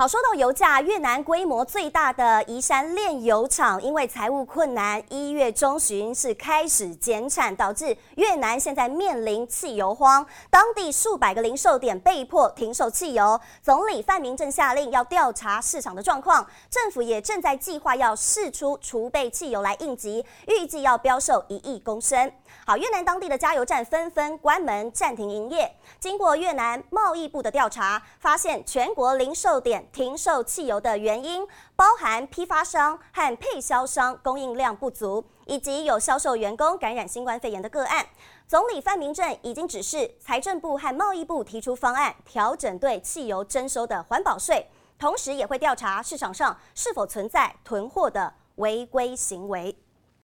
好，说到油价，越南规模最大的宜山炼油厂因为财务困难，一月中旬是开始减产，导致越南现在面临汽油荒，当地数百个零售点被迫停售汽油。总理范明正下令要调查市场的状况，政府也正在计划要释出储备汽油来应急，预计要标售一亿公升。好，越南当地的加油站纷纷关门暂停营业。经过越南贸易部的调查，发现全国零售点停售汽油的原因，包含批发商和配销商供应量不足，以及有销售员工感染新冠肺炎的个案。总理范明正已经指示财政部和贸易部提出方案，调整对汽油征收的环保税，同时也会调查市场上是否存在囤货的违规行为。